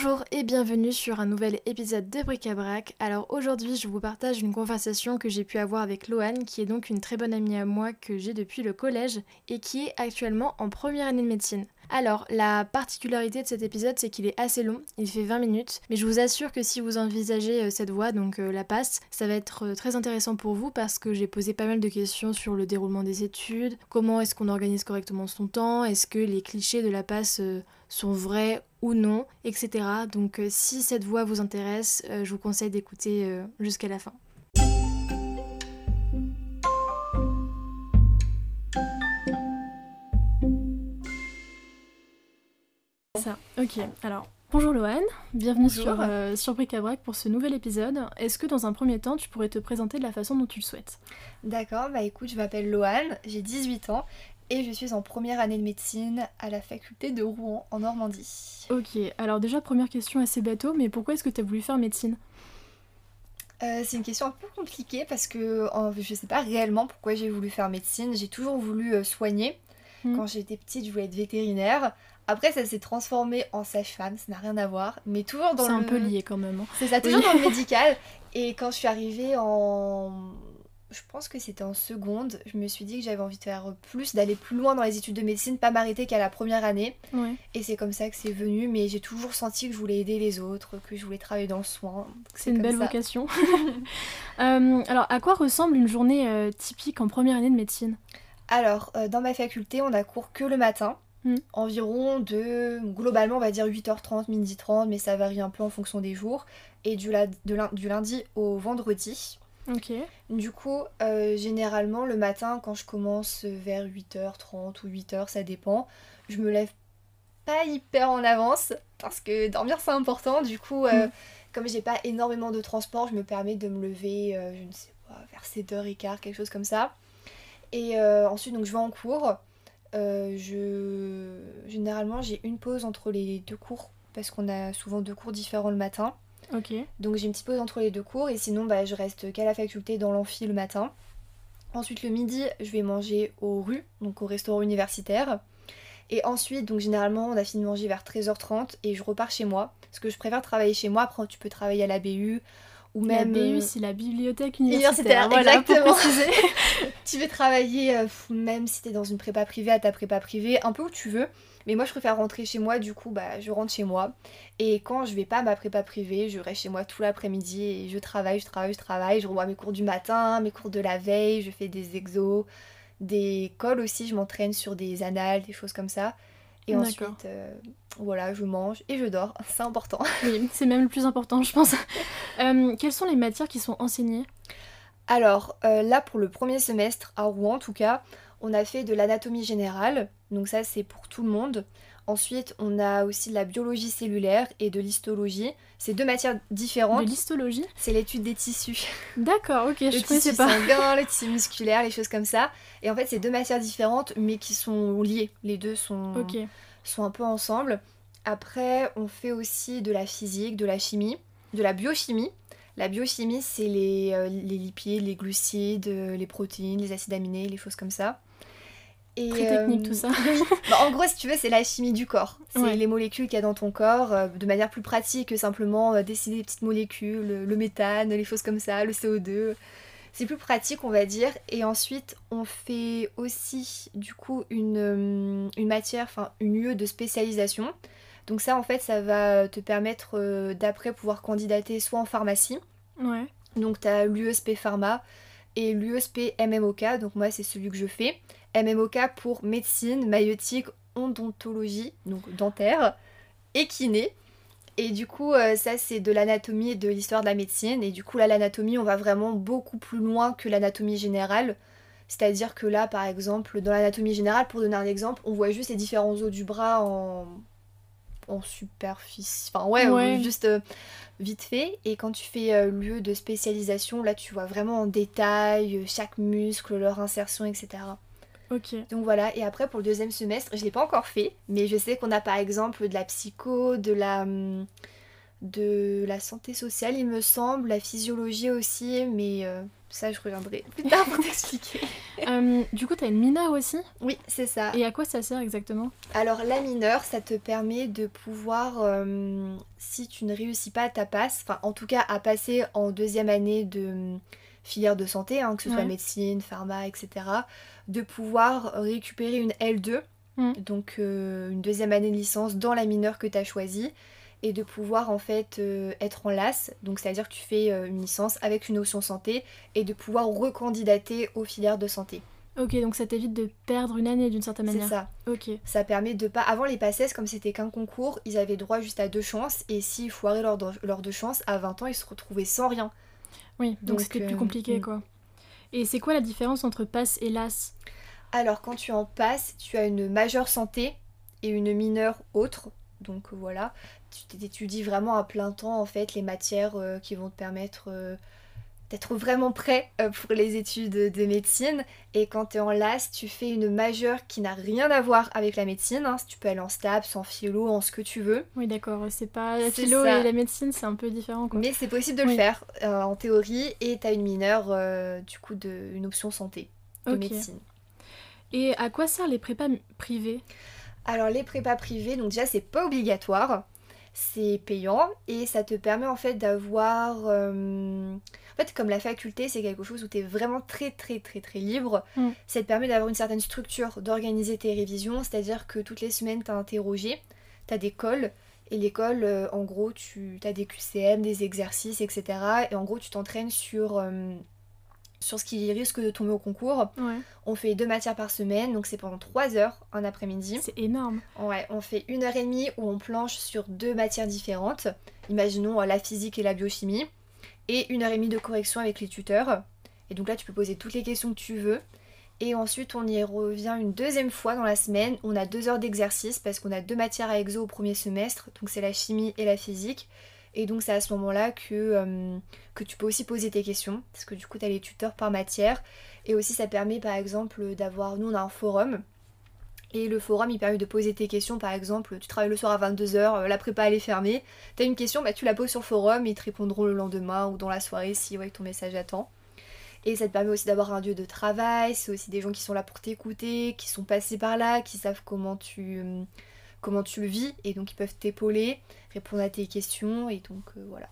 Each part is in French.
Bonjour et bienvenue sur un nouvel épisode de Bric-à-Brac. Alors aujourd'hui, je vous partage une conversation que j'ai pu avoir avec Loane, qui est donc une très bonne amie à moi que j'ai depuis le collège et qui est actuellement en première année de médecine. Alors, la particularité de cet épisode, c'est qu'il est assez long, il fait 20 minutes, mais je vous assure que si vous envisagez euh, cette voie, donc euh, la passe, ça va être euh, très intéressant pour vous parce que j'ai posé pas mal de questions sur le déroulement des études, comment est-ce qu'on organise correctement son temps, est-ce que les clichés de la passe sont vrais ou non, etc. Donc si cette voie vous intéresse, je vous conseille d'écouter jusqu'à la fin. Ça, ok. Alors, bonjour Loane, bienvenue sur, euh, sur Bric à Brac pour ce nouvel épisode. Est-ce que dans un premier temps, tu pourrais te présenter de la façon dont tu le souhaites? D'accord, bah écoute, je m'appelle Loane, j'ai 18 ans et je suis en première année de médecine à la faculté de Rouen en Normandie. Ok, alors déjà première question assez bateau, mais pourquoi est-ce que tu as voulu faire médecine? Euh, c'est une question un peu compliquée parce que je sais pas réellement pourquoi j'ai voulu faire médecine. J'ai toujours voulu euh, soigner. Hmm. Quand j'étais petite, je voulais être vétérinaire. Après, ça s'est transformé en sage-femme, ça n'a rien à voir, mais toujours dans le. C'est un peu lié quand même. Hein. C'est ça, toujours dans le médical. Et quand je suis arrivée en. Je pense que c'était en seconde, je me suis dit que j'avais envie de faire plus, d'aller plus loin dans les études de médecine, pas m'arrêter qu'à la première année. Et c'est comme ça que c'est venu, mais j'ai toujours senti que je voulais aider les autres, que je voulais travailler dans le soin. C'est une belle vocation. Euh, alors, à quoi ressemble une journée euh, typique en première année de médecine? Alors, euh, dans ma faculté, on a cours que le matin. Hmm. Environ de, globalement, on va dire 8h30, midi 30, mais ça varie un peu en fonction des jours. Et du, du lundi au vendredi. Ok. Du coup, euh, généralement, le matin, quand je commence vers 8h30 ou 8h, ça dépend, je me lève pas hyper en avance parce que dormir c'est important. Du coup, euh, hmm. comme j'ai pas énormément de transport, je me permets de me lever, euh, je ne sais pas, vers 7h15, quelque chose comme ça. Et ensuite, donc je vais en cours. Je... Généralement, j'ai une pause entre les deux cours parce qu'on a souvent deux cours différents le matin. Ok. Donc j'ai une petite pause entre les deux cours et sinon bah, je reste qu'à la faculté dans l'amphi le matin. Ensuite le midi, je vais manger au rue, donc au restaurant universitaire. Et ensuite, donc généralement, on a fini de manger vers 13h30 et je repars chez moi. Parce que je préfère travailler chez moi. Après, tu peux travailler à la BU ou même. La BU, euh, c'est la bibliothèque universitaire. exactement. tu veux travailler, euh, même si t'es dans une prépa privée, à ta prépa privée, un peu où tu veux. Mais moi, je préfère rentrer chez moi, du coup, bah, je rentre chez moi. Et quand je vais pas à ma prépa privée, je reste chez moi tout l'après-midi et je travaille, je travaille, je travaille. Je revois mes cours du matin, mes cours de la veille, je fais des exos, des cols aussi, je m'entraîne sur des annales, des choses comme ça. Et ensuite, euh, voilà, je mange et je dors. C'est important. Oui, c'est même le plus important, je pense. Euh, quelles sont les matières qui sont enseignées? Alors, euh, là, pour le premier semestre, à Rouen en tout cas, on a fait de l'anatomie générale. Donc ça, c'est pour tout le monde. Ensuite, on a aussi de la biologie cellulaire et de l'histologie. C'est deux matières différentes. De l'histologie C'est l'étude des tissus. D'accord, ok, le je tissu pas. sanguin, le tissu musculaire, les choses comme ça. Et en fait, c'est deux matières différentes, mais qui sont liées. Les deux sont, sont un peu ensemble. Après, on fait aussi de la physique, de la chimie, de la biochimie. La biochimie, c'est les, euh, les lipides, les glucides, les protéines, les acides aminés, les choses comme ça. Très technique tout ça. Euh, bah, en gros, si tu veux, c'est la chimie du corps. C'est les molécules qu'il y a dans ton corps euh, de manière plus pratique que simplement euh, dessiner des petites molécules, le méthane, les choses comme ça, le CO2. C'est plus pratique, on va dire. Et ensuite, on fait aussi, du coup, une, une matière, enfin, une UE de spécialisation. Donc ça, en fait, ça va te permettre d'après pouvoir candidater soit en pharmacie. Ouais. Donc tu as l'USP Pharma et l'USP MMOK. Donc moi, c'est celui que je fais. MMOK pour médecine, maïotique, odontologie, donc dentaire, et. Et du coup, euh, ça c'est de l'anatomie et de l'histoire de la médecine. Et du coup, là, l'anatomie, on va vraiment beaucoup plus loin que l'anatomie générale. C'est-à-dire que là, par exemple, dans l'anatomie générale, pour donner un exemple, on voit juste les différents os du bras en, en superficie. Enfin, ouais, juste euh, vite fait. Et quand tu fais euh, lieu de spécialisation, là, tu vois vraiment en détail chaque muscle, leur insertion, etc. Ok. Donc voilà, et après pour le deuxième semestre, je l'ai pas encore fait, mais je sais qu'on a par exemple de la psycho, de la. Hum, de la santé sociale, il me semble, la physiologie aussi, mais euh, ça, je reviendrai plus tard pour t'expliquer. Euh, du coup, tu as une mineure aussi? Oui, c'est ça. Et à quoi ça sert exactement? Alors, la mineure, ça te permet de pouvoir, euh, si tu ne réussis pas ta passe, enfin, en tout cas, à passer en deuxième année de filière de santé, hein, que ce soit Ouais. médecine, pharma, etc., de pouvoir récupérer une L2, Mm. donc une deuxième année de licence dans la mineure que tu as choisie, et de pouvoir en fait euh, être en LAS, donc c'est-à-dire que tu fais euh, une licence avec une option santé, et de pouvoir recandidater aux filières de santé. Ok, donc ça t'évite de perdre une année d'une certaine C'est manière. ça. Ok. Ça permet de pas. Avant les PACES, comme c'était qu'un concours, ils avaient droit juste à deux chances, et s'ils foiraient leurs deux, leurs deux chances, à 20 ans, ils se retrouvaient sans rien. Oui, donc c'était plus euh, compliqué mm. quoi. Et c'est quoi la différence entre passe et LAS? Alors quand tu en passes, tu as une majeure santé et une mineure autre. Donc euh, voilà, tu t'étudies vraiment à plein temps en fait les matières euh, qui vont te permettre euh, d'être vraiment prêt euh, pour les études de médecine. Et quand tu es en LAS, tu fais une majeure qui n'a rien à voir avec la médecine. hein. Tu peux aller en STAPS, en philo, en ce que tu veux. Oui, d'accord, c'est pas la philo ça. et la médecine, c'est un peu différent quoi. Mais c'est possible de le faire en théorie et tu as une mineure du coup de une option santé de médecine. Et à quoi servent les prépas privés? Alors les prépas privés, donc déjà c'est pas obligatoire, c'est payant et ça te permet en fait d'avoir... euh, En fait comme la faculté c'est quelque chose où tu es vraiment très très très très libre, Mm. ça te permet d'avoir une certaine structure, d'organiser tes révisions, c'est-à-dire que toutes les semaines tu as interrogé, tu as des cols et l'école euh, en gros tu as des QCM, des exercices etc. Et en gros tu t'entraînes sur... euh, sur ce qui risque de tomber au concours. Ouais. On fait deux matières par semaine, donc c'est pendant trois heures un après-midi. C'est énorme. Ouais, on fait une heure et demie où on planche sur deux matières différentes. Imaginons euh, la physique et la biochimie. Et une heure et demie de correction avec les tuteurs. Et donc là, tu peux poser toutes les questions que tu veux. Et ensuite, on y revient une deuxième fois dans la semaine. On a deux heures d'exercice parce qu'on a deux matières à exo au premier semestre. Donc c'est la chimie et la physique. Et donc c'est à ce moment-là que, euh, que tu peux aussi poser tes questions. Parce que du coup, tu as les tuteurs par matière. Et aussi, ça permet par exemple d'avoir... Nous, on a un forum. Et le forum, il permet de poser tes questions. Par exemple, tu travailles le soir à 22h, la prépa elle est fermée. T'as une question, bah, tu la poses sur forum ils te répondront le lendemain ou dans la soirée si ouais, ton message attend. Et ça te permet aussi d'avoir un lieu de travail. C'est aussi des gens qui sont là pour t'écouter, qui sont passés par là, qui savent comment tu, euh, comment tu le vis. Et donc ils peuvent t'épauler, répondre à tes questions. Et donc euh, voilà.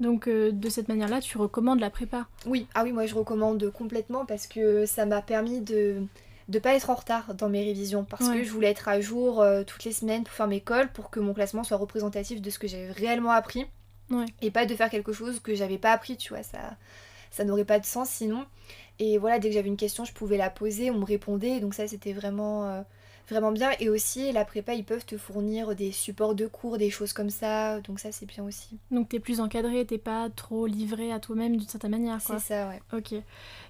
Donc euh, de cette manière-là, tu recommandes la prépa? Oui, ah oui, moi je recommande complètement parce que ça m'a permis de de pas être en retard dans mes révisions parce Ouais. que je voulais être à jour euh, toutes les semaines pour faire mes cols pour que mon classement soit représentatif de ce que j'avais réellement appris Ouais. et pas de faire quelque chose que j'avais pas appris, tu vois, ça ça n'aurait pas de sens sinon. Et voilà, dès que j'avais une question, je pouvais la poser, on me répondait, donc ça c'était vraiment euh, vraiment bien et aussi la prépa, ils peuvent te fournir des supports de cours, des choses comme ça, donc ça c'est bien aussi. Donc t'es plus encadré, t'es pas trop livré à toi-même d'une certaine manière C'est ça, ouais. Ok.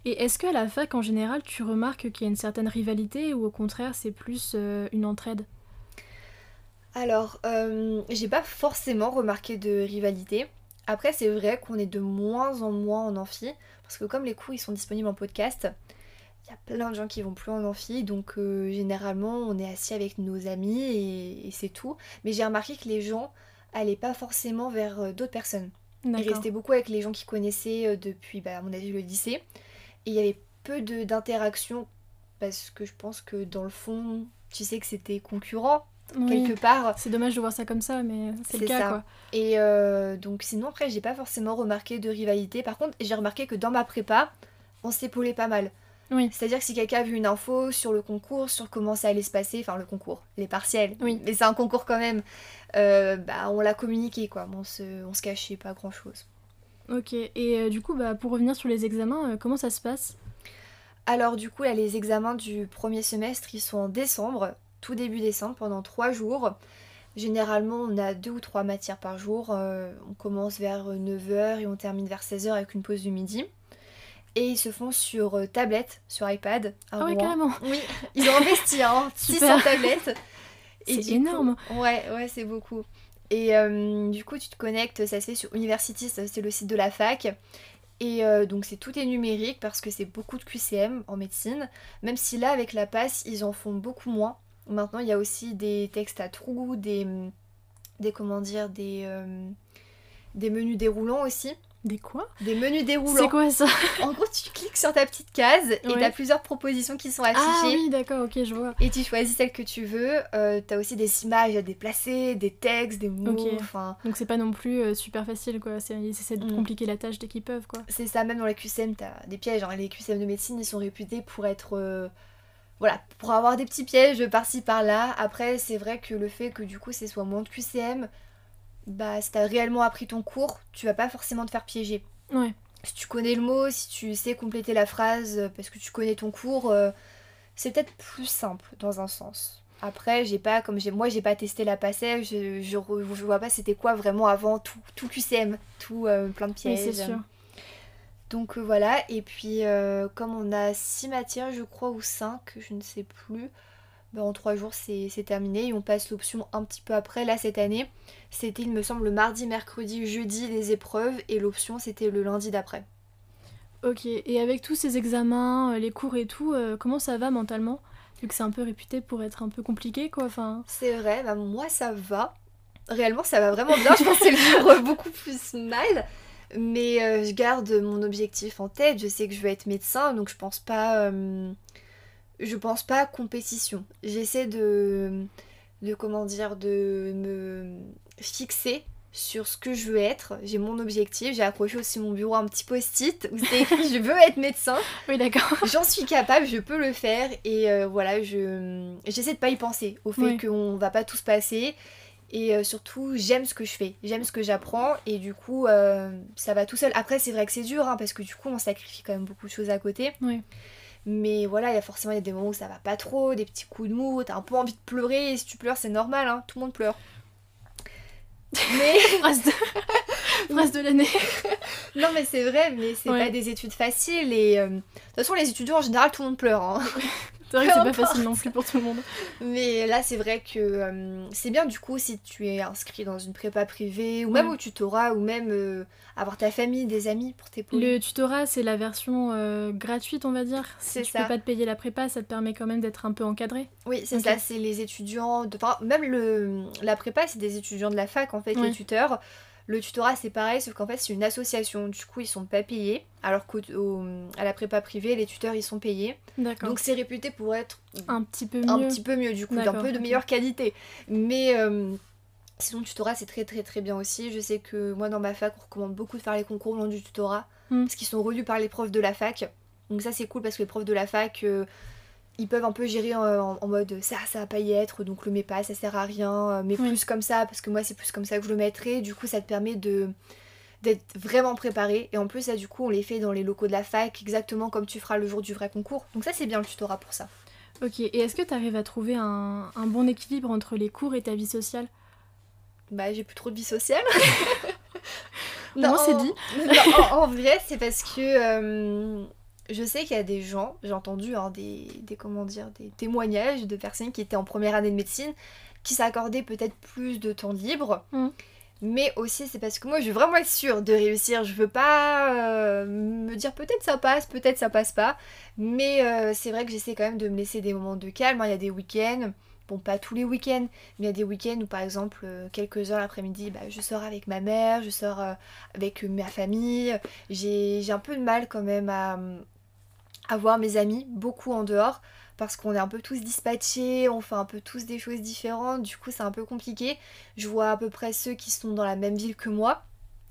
Et est-ce qu'à la fac en général, tu remarques qu'il y a une certaine rivalité ou au contraire c'est plus euh, une entraide? Alors, euh, j'ai pas forcément remarqué de rivalité. Après, c'est vrai qu'on est de moins en moins en amphi, parce que comme les cours ils sont disponibles en podcast, il y a plein de gens qui vont plus en amphi, donc euh, généralement on est assis avec nos amis et, et c'est tout. Mais j'ai remarqué que les gens allaient pas forcément vers euh, d'autres personnes. Ils restaient beaucoup avec les gens qu'ils connaissaient euh, depuis, bah, à mon avis, le lycée. Et il y avait peu d'interactions, parce que je pense que dans le fond, tu sais que c'était concurrent, Oui. quelque part. C'est dommage de voir ça comme ça, mais c'est le cas ça. quoi. Et euh, donc sinon après j'ai pas forcément remarqué de rivalité. Par contre j'ai remarqué que dans ma prépa on s'épaulait pas mal. Oui. C'est-à-dire que si quelqu'un a vu une info sur le concours, sur comment ça allait se passer, enfin le concours, les partiels, Oui. mais c'est un concours quand même, euh, bah on l'a communiqué quoi, on se, on se cachait pas grand chose. Ok. Et euh, du coup, bah, pour revenir sur les examens, euh, comment ça se passe? Alors du coup là les examens du premier semestre ils sont en décembre, tout début décembre, pendant trois jours. Généralement on a deux ou trois matières par jour, on commence vers 9h et on termine vers 16h avec une pause du midi. Et ils se font sur euh, tablette, sur iPad. à Ah ouais, carrément. Oui, ils ont investi, hein, Super. 600 tablettes. C'est coup- énorme. ouais, ouais, c'est beaucoup. Et euh, du coup, tu te connectes, ça se fait sur University, c'est le site de la fac. Et euh, donc, c'est tout est numérique parce que c'est beaucoup de QCM en médecine. Même si là, avec la passe, ils en font beaucoup moins. Maintenant, il y a aussi des textes à trous, des, des comment dire, des, des menus déroulants aussi. Des quoi? Des menus déroulants. C'est quoi ça? En gros, tu cliques sur ta petite case et t'as plusieurs propositions qui sont affichées. Ah oui, d'accord, ok, je vois. Et tu choisis celle que tu veux. Euh, t'as aussi des images à déplacer, des textes, des mots. Enfin, Donc c'est pas non plus euh, super facile, quoi. C'est- Ils essaient de Mm. compliquer la tâche dès qu'ils peuvent, quoi. c'est ça, même dans les QCM, t'as des pièges. hein. Les QCM de médecine, ils sont réputés pour être. euh, voilà, pour avoir des petits pièges par-ci par-là. Après, c'est vrai que le fait que du coup, ce soit moins de QCM, bah, si t'as réellement appris ton cours, tu vas pas forcément te faire piéger. Ouais. Si tu connais le mot, si tu sais compléter la phrase euh, parce que tu connais ton cours, euh, c'est peut-être plus simple dans un sens. Après, j'ai pas, comme j'ai, moi, j'ai pas testé la passée, je, je, re- je vois pas c'était quoi vraiment avant tout, tout QCM, tout euh, plein de Oui, pièges. c'est sûr. Donc euh, voilà, et puis comme on a 6 matières, je crois, ou 5, je ne sais plus, bah, en 3 jours c'est c'est terminé et on passe l'option un petit peu après. Là, cette année, c'était, il me semble, le mardi, mercredi, jeudi les épreuves et l'option c'était le lundi d'après. Ok, et avec tous ces examens, euh, les cours et tout, euh, comment ça va mentalement? Vu que c'est un peu réputé pour être un peu compliqué, quoi. Enfin, C'est vrai, bah, moi ça va. Réellement, ça va vraiment bien. Je pensais le vivre beaucoup plus mal. Mais euh, je garde mon objectif en tête. Je sais que je veux être médecin, donc je pense pas. euh, je pense pas à compétition. J'essaie de. de comment dire. de me fixer sur ce que je veux être. J'ai mon objectif. J'ai accroché aussi mon bureau un petit post-it où c'est écrit je veux être médecin. oui, d'accord. J'en suis capable, je peux le faire et euh, voilà, je j'essaie de pas y penser au fait Ouais. qu'on va pas tous passer et euh, surtout j'aime ce que je fais, j'aime ce que j'apprends et du coup euh, ça va tout seul. Après c'est vrai que c'est dur hein, parce que du coup on sacrifie quand même beaucoup de choses à côté. Ouais. Mais voilà, il y a forcément il y a des moments où ça va pas trop, des petits coups de mou, t'as un peu envie de pleurer et si tu pleures c'est normal, hein, tout le monde pleure. Mais phrase de, phrase de l'année. non mais c'est vrai, mais c'est Ouais. pas des études faciles et euh, de toute façon les étudiants en général tout le monde pleure. hein. C'est vrai que c'est pas facile non plus pour tout le monde. Mais là, c'est vrai que euh, c'est bien du coup si tu es inscrit dans une prépa privée ou même Ouais. au tutorat ou même euh, avoir ta famille, des amis pour t'épauler. Le tutorat, c'est la version euh, gratuite, on va dire. Si tu ça. peux pas te payer la prépa, ça te permet quand même d'être un peu encadré. Oui, c'est ça, c'est les étudiants. De... Enfin, même le... la prépa, c'est des étudiants de la fac en fait, Ouais. les tuteurs. Le tutorat, c'est pareil, sauf qu'en fait, c'est une association. Du coup, ils sont pas payés. Alors qu'à la prépa privée, les tuteurs, ils sont payés. D'accord. Donc, c'est réputé pour être un petit peu mieux. un petit peu mieux du coup, d'un peu de meilleure qualité. Mais euh, sinon, le tutorat c'est très très très bien aussi. Je sais que moi dans ma fac, on recommande beaucoup de faire les concours long du tutorat Mm. parce qu'ils sont relus par les profs de la fac. Donc ça c'est cool parce que les profs de la fac euh, ils peuvent un peu gérer en, mode ça ça va pas y être donc le mets pas ça sert à rien euh, mais Oui. plus comme ça parce que moi c'est plus comme ça que je le mettrai du coup ça te permet de d'être vraiment préparé et en plus ça du coup on les fait dans les locaux de la fac exactement comme tu feras le jour du vrai concours donc ça c'est bien le tutorat pour ça Ok, et est-ce que tu arrives à trouver un, un bon équilibre entre les cours et ta vie sociale? Bah, j'ai plus trop de vie sociale. moins, c'est dit. non, en, en vrai, c'est parce que euh, je sais qu'il y a des gens, j'ai entendu hein, des, des, comment dire, des témoignages de personnes qui étaient en première année de médecine qui s'accordaient peut-être plus de temps libre. Mm. Mais aussi, c'est parce que moi, je veux vraiment être sûre de réussir. Je veux pas euh, me dire peut-être ça passe, peut-être ça passe pas. Mais euh, c'est vrai que j'essaie quand même de me laisser des moments de calme. hein. Il y a des week-ends, bon, pas tous les week-ends, mais il y a des week-ends où, par exemple, euh, quelques heures l'après-midi, bah, je sors avec ma mère, je sors euh, avec euh, ma famille. J'ai un peu de mal quand même à, à voir mes amis, beaucoup en dehors. Parce qu'on est un peu tous dispatchés, on fait un peu tous des choses différentes, du coup c'est un peu compliqué. Je vois à peu près ceux qui sont dans la même ville que moi,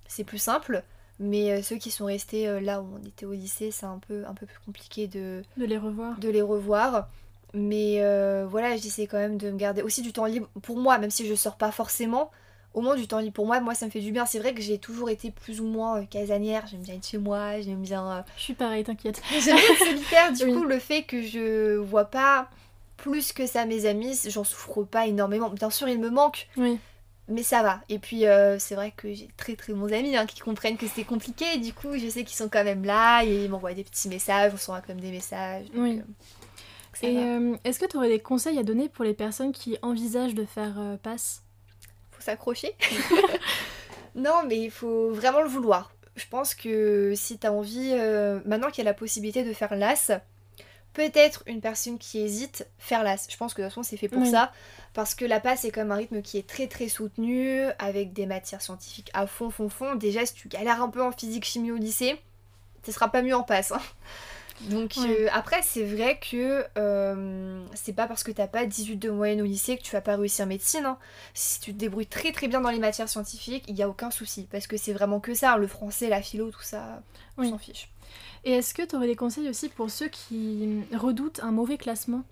c'est plus simple. Mais ceux qui sont restés là où on était au lycée, c'est un peu, un peu plus compliqué de, De les revoir de les revoir. Mais euh, voilà, j'essaie quand même de me garder aussi du temps libre pour moi, même si je sors pas forcément. Au moins du temps libre pour moi, moi ça me fait du bien. C'est vrai que j'ai toujours été plus ou moins euh, casanière, j'aime bien être chez moi, j'aime bien... euh, Je suis pareil, t'inquiète. J'aime bien être solitaire, du Oui. coup le fait que je vois pas plus que ça mes amis, j'en souffre pas énormément. Bien sûr il me manque, Oui. mais ça va. Et puis euh, c'est vrai que j'ai très très bons amis hein, qui comprennent que c'est compliqué, du coup je sais qu'ils sont quand même là et ils m'envoient des petits messages, on s'envoie quand même des messages. donc, Oui. euh, ça Et va. euh, est-ce que tu aurais des conseils à donner pour les personnes qui envisagent de faire euh, passe faut s'accrocher. non, mais il faut vraiment le vouloir. Je pense que si t'as envie, euh, maintenant qu'il y a la possibilité de faire l'AS, peut-être une personne qui hésite, faire l'AS. Je pense que de toute façon c'est fait pour Oui. ça. Parce que la passe c'est quand même un rythme qui est très très soutenu, avec des matières scientifiques à fond, fond, fond. Déjà si tu galères un peu en physique chimie au lycée, ce sera pas mieux en passe. hein. Donc Ouais. euh, après c'est vrai que euh, c'est pas parce que t'as pas 18 de moyenne au lycée que tu vas pas réussir médecine. hein. Si tu te débrouilles très très bien dans les matières scientifiques, il y a aucun souci. Parce que c'est vraiment que ça, le français, la philo, tout ça, on Oui. s'en fiche. Et est-ce que tu aurais des conseils aussi pour ceux qui redoutent un mauvais classement?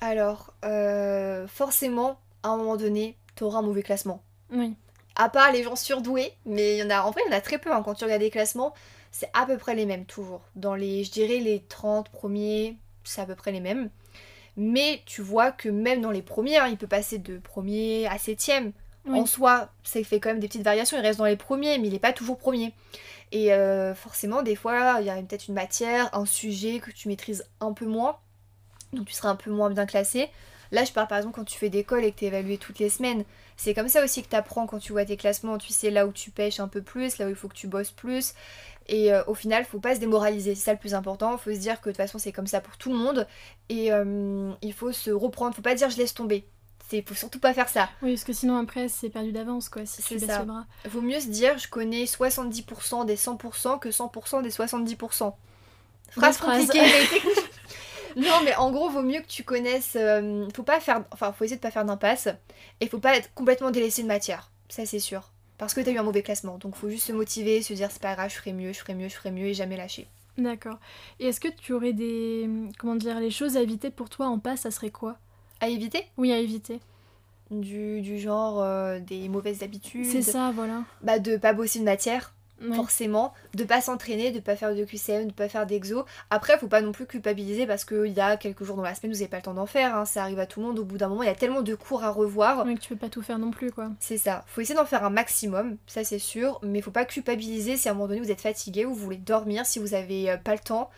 Alors, euh, forcément, à un moment donné, t'auras un mauvais classement. Oui. À part les gens surdoués, mais il y en a, en vrai, il y en a très peu hein, quand tu regardes les classements, c'est à peu près les mêmes toujours. Dans les, je dirais, les 30 premiers, c'est à peu près les mêmes. Mais tu vois que même dans les premiers, hein, il peut passer de premier à septième. Oui. En soi, ça fait quand même des petites variations, il reste dans les premiers, mais il n'est pas toujours premier. Et euh, forcément, des fois, il y a peut-être une matière, un sujet que tu maîtrises un peu moins, donc tu seras un peu moins bien classé. Là, je parle par exemple quand tu fais d'école et que tu es évalué toutes les semaines. C'est comme ça aussi que tu apprends quand tu vois tes classements. Tu sais là où tu pêches un peu plus, là où il faut que tu bosses plus. Et euh, au final, faut pas se démoraliser. C'est ça le plus important. faut se dire que de toute façon, c'est comme ça pour tout le monde. Et euh, il faut se reprendre. Faut pas dire je laisse tomber. C'est faut surtout pas faire ça. Oui, parce que sinon après c'est perdu d'avance quoi si tu baisses bras. Vaut mieux se dire je connais 70% des 100% que 100% des 70%. Phrase compliquée, mais technique. Non, mais en gros, vaut mieux que tu connaisses. euh, faut pas faire. Enfin, faut essayer de pas faire d'impasse. Et faut pas être complètement délaissé de matière. Ça, c'est sûr. Parce que t'as eu un mauvais classement. Donc, faut juste se motiver, se dire c'est pas grave, je ferai mieux, je ferai mieux, je ferai mieux et jamais lâcher. D'accord. Et est-ce que tu aurais des comment dire les choses à éviter pour toi en passe, ça serait quoi? À éviter? Oui, à éviter. du, du genre euh, des mauvaises habitudes. C'est ça, voilà. Bah, de pas bosser une matière. Ouais. forcément, de pas s'entraîner, de pas faire de QCM, de pas faire d'exo. Après, faut pas non plus culpabiliser parce qu'il y a quelques jours dans la semaine, vous avez pas le temps d'en faire, hein, ça arrive à tout le monde. Au bout d'un moment, il y a tellement de cours à revoir. Oui, que tu peux pas tout faire non plus quoi. C'est ça. Faut essayer d'en faire un maximum, ça c'est sûr, mais faut pas culpabiliser si à un moment donné vous êtes fatigué ou vous voulez dormir, si vous avez euh, pas le temps.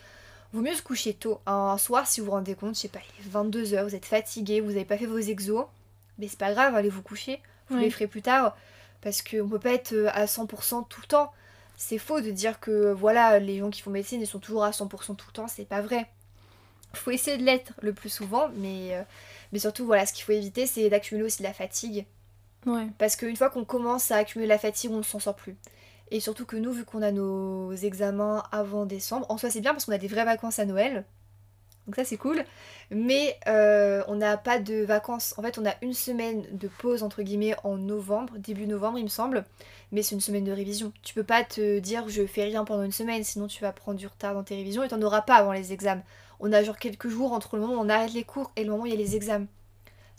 Vaut mieux se coucher tôt. Un soir, si vous vous rendez compte, je sais pas, il est 22h, vous êtes fatigué, vous avez pas fait vos exos, mais c'est pas grave, allez vous coucher. Vous Ouais. les ferez plus tard parce qu'on peut pas être euh, à 100% tout le temps. C'est faux de dire que voilà, les gens qui font médecine ils sont toujours à 100% tout le temps, c'est pas vrai. Faut essayer de l'être le plus souvent, mais, euh, mais surtout voilà, ce qu'il faut éviter c'est d'accumuler aussi de la fatigue. Ouais. Parce qu'une fois qu'on commence à accumuler la fatigue, on ne s'en sort plus. Et surtout que nous, vu qu'on a nos examens avant décembre, en soi c'est bien parce qu'on a des vraies vacances à Noël. Donc ça c'est cool. Mais euh, on n'a pas de vacances. En fait, on a une semaine de pause entre guillemets en novembre, début novembre il me semble. Mais c'est une semaine de révision. Tu peux pas te dire je fais rien pendant une semaine, sinon tu vas prendre du retard dans tes révisions et t'en auras pas avant les examens. On a genre quelques jours entre le moment où on arrête les cours et le moment où il y a les examens.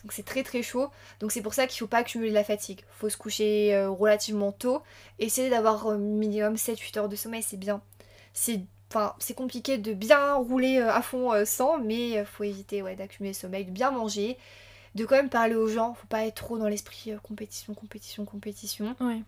Donc c'est très très chaud. Donc c'est pour ça qu'il faut pas accumuler de la fatigue. Faut se coucher euh, relativement tôt. Essayer d'avoir euh, minimum 7-8 heures de sommeil, c'est bien. C'est enfin, c'est compliqué de bien rouler euh, à fond euh, sans, mais euh, faut éviter d'accumuler le sommeil, de bien manger, de quand même parler aux gens. Faut pas être trop dans l'esprit compétition, compétition, compétition. Ouais.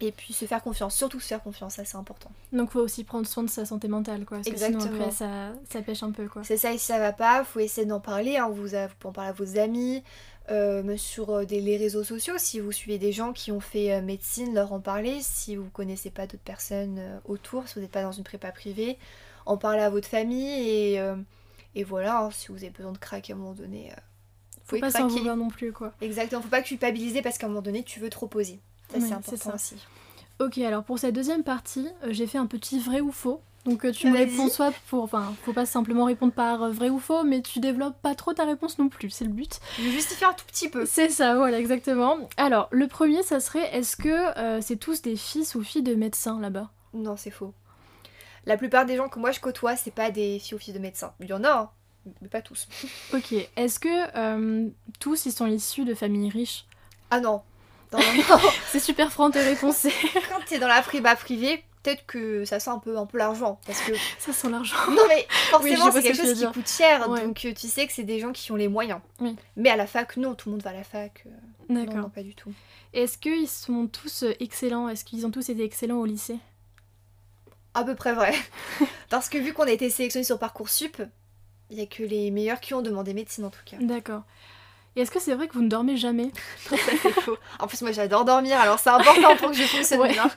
Et puis se faire confiance, surtout se faire confiance, ça c'est important. Donc faut aussi prendre soin de sa santé mentale quoi. Parce que sinon après ça, ça pêche un peu quoi. C'est ça, et si ça va pas, faut essayer d'en parler. hein. Vous, pouvez en parler à vos amis, euh, sur euh, des, les réseaux sociaux. Si vous suivez des gens qui ont fait euh, médecine, leur en parler. Si vous connaissez pas d'autres personnes euh, autour, si vous n'êtes pas dans une prépa privée, en parler à votre famille. Et, et voilà, hein, si vous avez besoin de craquer à un moment donné, Faut faut pas s'en vouloir non plus quoi. Exactement, faut pas culpabiliser parce qu'à un moment donné, tu veux trop poser. Ça, Ouais, c'est important ça. aussi. Ok, alors pour cette deuxième partie, euh, j'ai fait un petit vrai ou faux. Donc euh, tu me réponds soit pour... Enfin, faut pas simplement répondre par euh, vrai ou faux, mais tu développes pas trop ta réponse non plus, c'est le but. Je justifie un tout petit peu. C'est ça, voilà, exactement. Alors, le premier, ça serait, est-ce que euh, c'est tous des fils ou filles de médecins là-bas? Non, c'est faux. La plupart des gens que moi je côtoie, c'est pas des filles ou filles de médecins. Il y en a, hein, mais pas tous. Ok, est-ce que tous, ils sont issus de familles riches? Ah non. Non, non, non. C'est super franc tes réponses, Quand t'es dans la prépa privée, peut-être que ça sent un peu, un peu l'argent. Parce que. ça sent l'argent. Non, mais forcément, c'est ce quelque chose qui dire. coûte cher. Ouais. Donc euh, tu sais que c'est des gens qui ont les moyens. Oui. Mais à la fac, non, tout le monde va à la fac. euh, Non, D'accord. non, pas du tout. Est-ce qu'ils sont tous euh, excellents? Est-ce qu'ils ont tous été excellents au lycée? À peu près vrai. Parce que vu qu'on a été sélectionnés sur Parcoursup, il y a que les meilleurs qui ont demandé médecine en tout cas. D'accord. Et est-ce que c'est vrai que vous ne dormez jamais Ça, c'est faux. En plus, moi j'adore dormir, alors c'est important pour que je fonctionne Ouais. bien.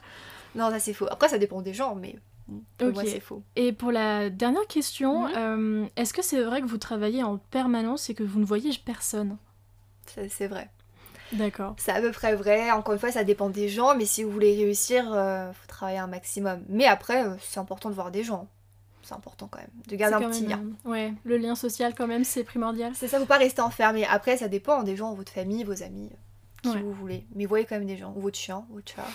Non, ça c'est faux. Après, ça dépend des gens, mais Pour moi, c'est faux. Et pour la dernière question, Mhm. euh, est-ce que c'est vrai que vous travaillez en permanence et que vous ne voyez personne? Ça, C'est vrai. D'accord. C'est à peu près vrai. Encore une fois, ça dépend des gens, mais si vous voulez réussir, il faut travailler un maximum. Mais après, euh, c'est important de voir des gens. C'est important quand même, de garder un petit lien. euh, Ouais, le lien social quand même, c'est primordial. C'est ça, faut pas rester enfermé. Après, ça dépend des gens, votre famille, vos amis, qui Ouais. vous voulez. Mais voyez quand même des gens, ou votre chien, votre chat.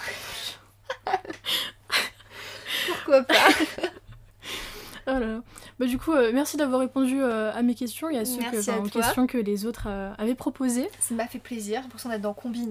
Pourquoi pas? Oh là là. Bah, du coup, euh, merci d'avoir répondu euh, à mes questions et à ceux que, à aux questions que les autres euh, avaient proposées. Ça m'a fait plaisir. Pour ça, on est dans Combini.